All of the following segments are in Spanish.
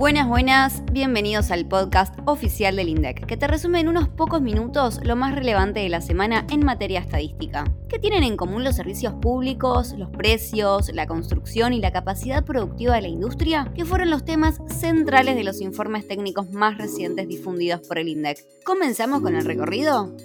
Buenas, buenas, bienvenidos al podcast oficial del INDEC, que te resume en unos pocos minutos lo más relevante de la semana en materia estadística. ¿Qué tienen en común los servicios públicos, los precios, la construcción y la capacidad productiva de la industria? Que fueron los temas centrales de los informes técnicos más recientes difundidos por el INDEC. ¿Comenzamos con el recorrido?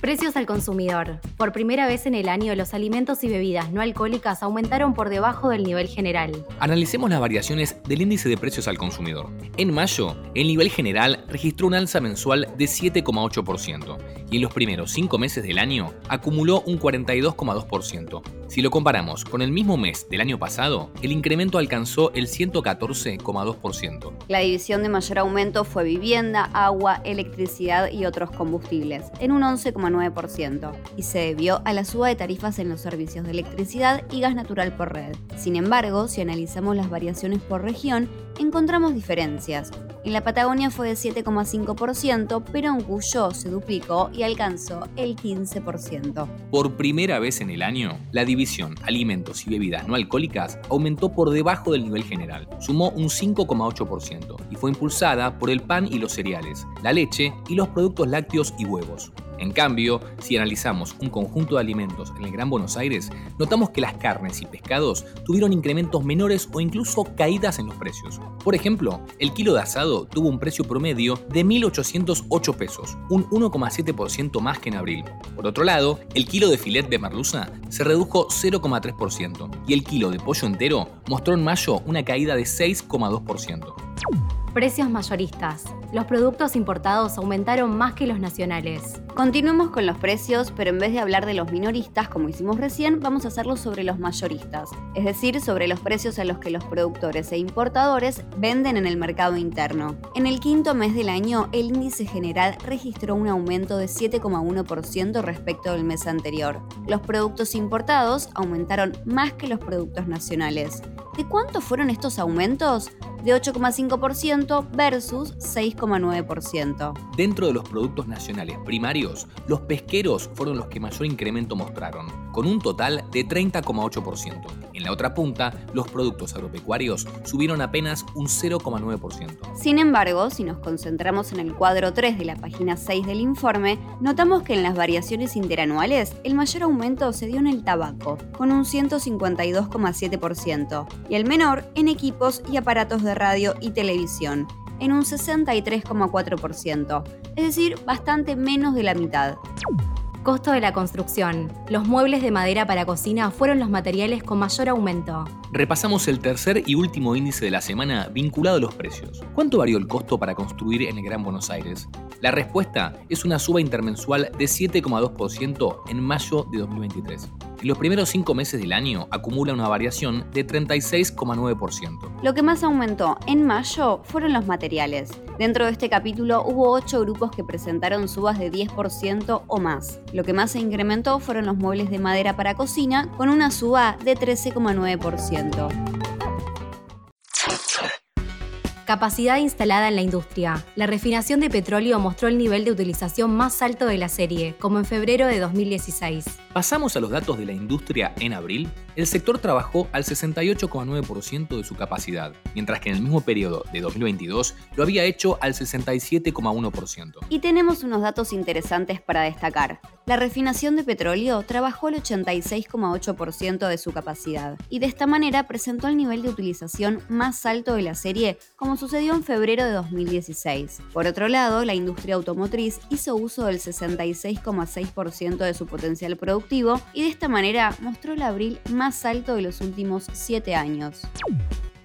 Precios al consumidor. Por primera vez en el año, los alimentos y bebidas no alcohólicas aumentaron por debajo del nivel general. Analicemos las variaciones del índice de precios al consumidor. En mayo, el nivel general registró un alza mensual de 7,8% y en los primeros cinco meses del año acumuló un 42,2%. Si lo comparamos con el mismo mes del año pasado, el incremento alcanzó el 114,2%. La división de mayor aumento fue vivienda, agua, electricidad y otros combustibles, en un 11,9%, y se debió a la suba de tarifas en los servicios de electricidad y gas natural por red. Sin embargo, si analizamos las variaciones por región, encontramos diferencias. En la Patagonia fue de 7,5%, pero en Cuyo se duplicó y alcanzó el 15%. Por primera vez en el año, la división alimentos y bebidas no alcohólicas aumentó por debajo del nivel general, sumó un 5,8% y fue impulsada por el pan y los cereales, la leche y los productos lácteos y huevos. En cambio, si analizamos un conjunto de alimentos en el Gran Buenos Aires, notamos que las carnes y pescados tuvieron incrementos menores o incluso caídas en los precios. Por ejemplo, el kilo de asado tuvo un precio promedio de 1.808 pesos, un 1,7% más que en abril. Por otro lado, el kilo de filet de merluza se redujo 0,3% y el kilo de pollo entero mostró en mayo una caída de 6,2%. Precios mayoristas. Los productos importados aumentaron más que los nacionales. Continuemos con los precios, pero en vez de hablar de los minoristas, como hicimos recién, vamos a hacerlo sobre los mayoristas, es decir, sobre los precios a los que los productores e importadores venden en el mercado interno. En el quinto mes del año, el índice general registró un aumento de 7,1% respecto del mes anterior. Los productos importados aumentaron más que los productos nacionales. ¿De cuánto fueron estos aumentos? de 8,5% versus 6,9%. Dentro de los productos nacionales primarios, los pesqueros fueron los que mayor incremento mostraron, con un total de 30,8%. En la otra punta, los productos agropecuarios subieron apenas un 0,9%. Sin embargo, si nos concentramos en el cuadro 3 de la página 6 del informe, notamos que en las variaciones interanuales el mayor aumento se dio en el tabaco, con un 152,7%, y el menor en equipos y aparatos de radio y televisión, en un 63,4%, es decir, bastante menos de la mitad. Costo de la construcción. Los muebles de madera para cocina fueron los materiales con mayor aumento. Repasamos el tercer y último índice de la semana vinculado a los precios. ¿Cuánto varió el costo para construir en el Gran Buenos Aires? La respuesta es una suba intermensual de 7,2% en mayo de 2023 y los primeros cinco meses del año acumula una variación de 36,9%. Lo que más aumentó en mayo fueron los materiales. Dentro de este capítulo hubo ocho grupos que presentaron subas de 10% o más. Lo que más se incrementó fueron los muebles de madera para cocina, con una suba de 13,9%. Capacidad instalada en la industria. La refinación de petróleo mostró el nivel de utilización más alto de la serie, como en febrero de 2016. Pasamos a los datos de la industria en abril. El sector trabajó al 68,9% de su capacidad, mientras que en el mismo periodo de 2022 lo había hecho al 67,1%. Y tenemos unos datos interesantes para destacar. La refinación de petróleo trabajó al 86,8% de su capacidad, y de esta manera presentó el nivel de utilización más alto de la serie como sucedió en febrero de 2016. Por otro lado, la industria automotriz hizo uso del 66,6% de su potencial productivo y de esta manera mostró el abril más alto de los últimos 7 años.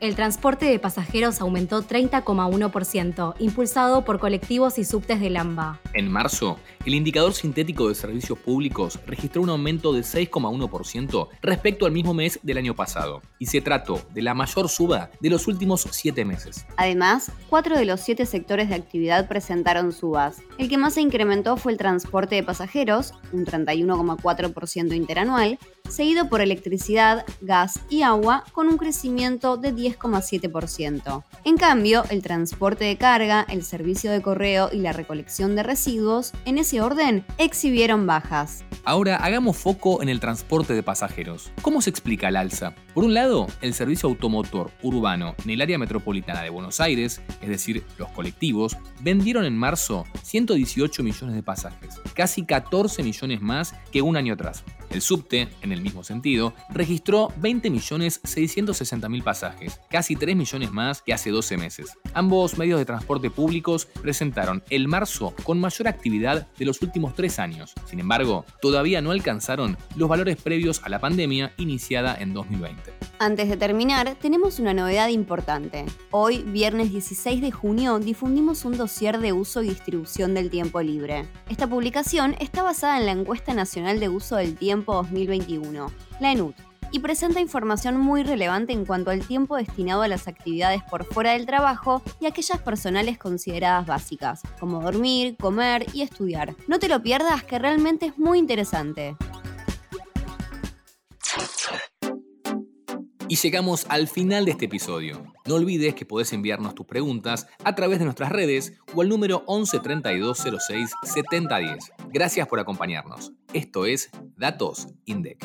El transporte de pasajeros aumentó 30,1%, impulsado por colectivos y subtes de Lamba. En marzo, el indicador sintético de servicios públicos registró un aumento de 6,1% respecto al mismo mes del año pasado, y se trató de la mayor suba de los últimos siete meses. Además, cuatro de los siete sectores de actividad presentaron subas. El que más se incrementó fue el transporte de pasajeros, un 31,4% interanual, seguido por electricidad, gas y agua, con un crecimiento de 10 10,7%. En cambio, el transporte de carga, el servicio de correo y la recolección de residuos, en ese orden, exhibieron bajas. Ahora hagamos foco en el transporte de pasajeros. ¿Cómo se explica el alza? Por un lado, el servicio automotor urbano en el área metropolitana de Buenos Aires, es decir, los colectivos, vendieron en marzo 118 millones de pasajes, casi 14 millones más que un año atrás. El subte, en el mismo sentido, registró 20.660.000 pasajes, casi 3 millones más que hace 12 meses. Ambos medios de transporte públicos presentaron el marzo con mayor actividad de los últimos tres años. Sin embargo, todavía no alcanzaron los valores previos a la pandemia iniciada en 2020. Antes de terminar, tenemos una novedad importante. Hoy, viernes 16 de junio, difundimos un dossier de uso y distribución del tiempo libre. Esta publicación está basada en la Encuesta Nacional de Uso del Tiempo 2021, la ENUT, y presenta información muy relevante en cuanto al tiempo destinado a las actividades por fuera del trabajo y aquellas personales consideradas básicas, como dormir, comer y estudiar. No te lo pierdas que realmente es muy interesante. Y llegamos al final de este episodio. No olvides que podés enviarnos tus preguntas a través de nuestras redes o al número 11 32 06 7010. Gracias por acompañarnos. Esto es Datos INDEC.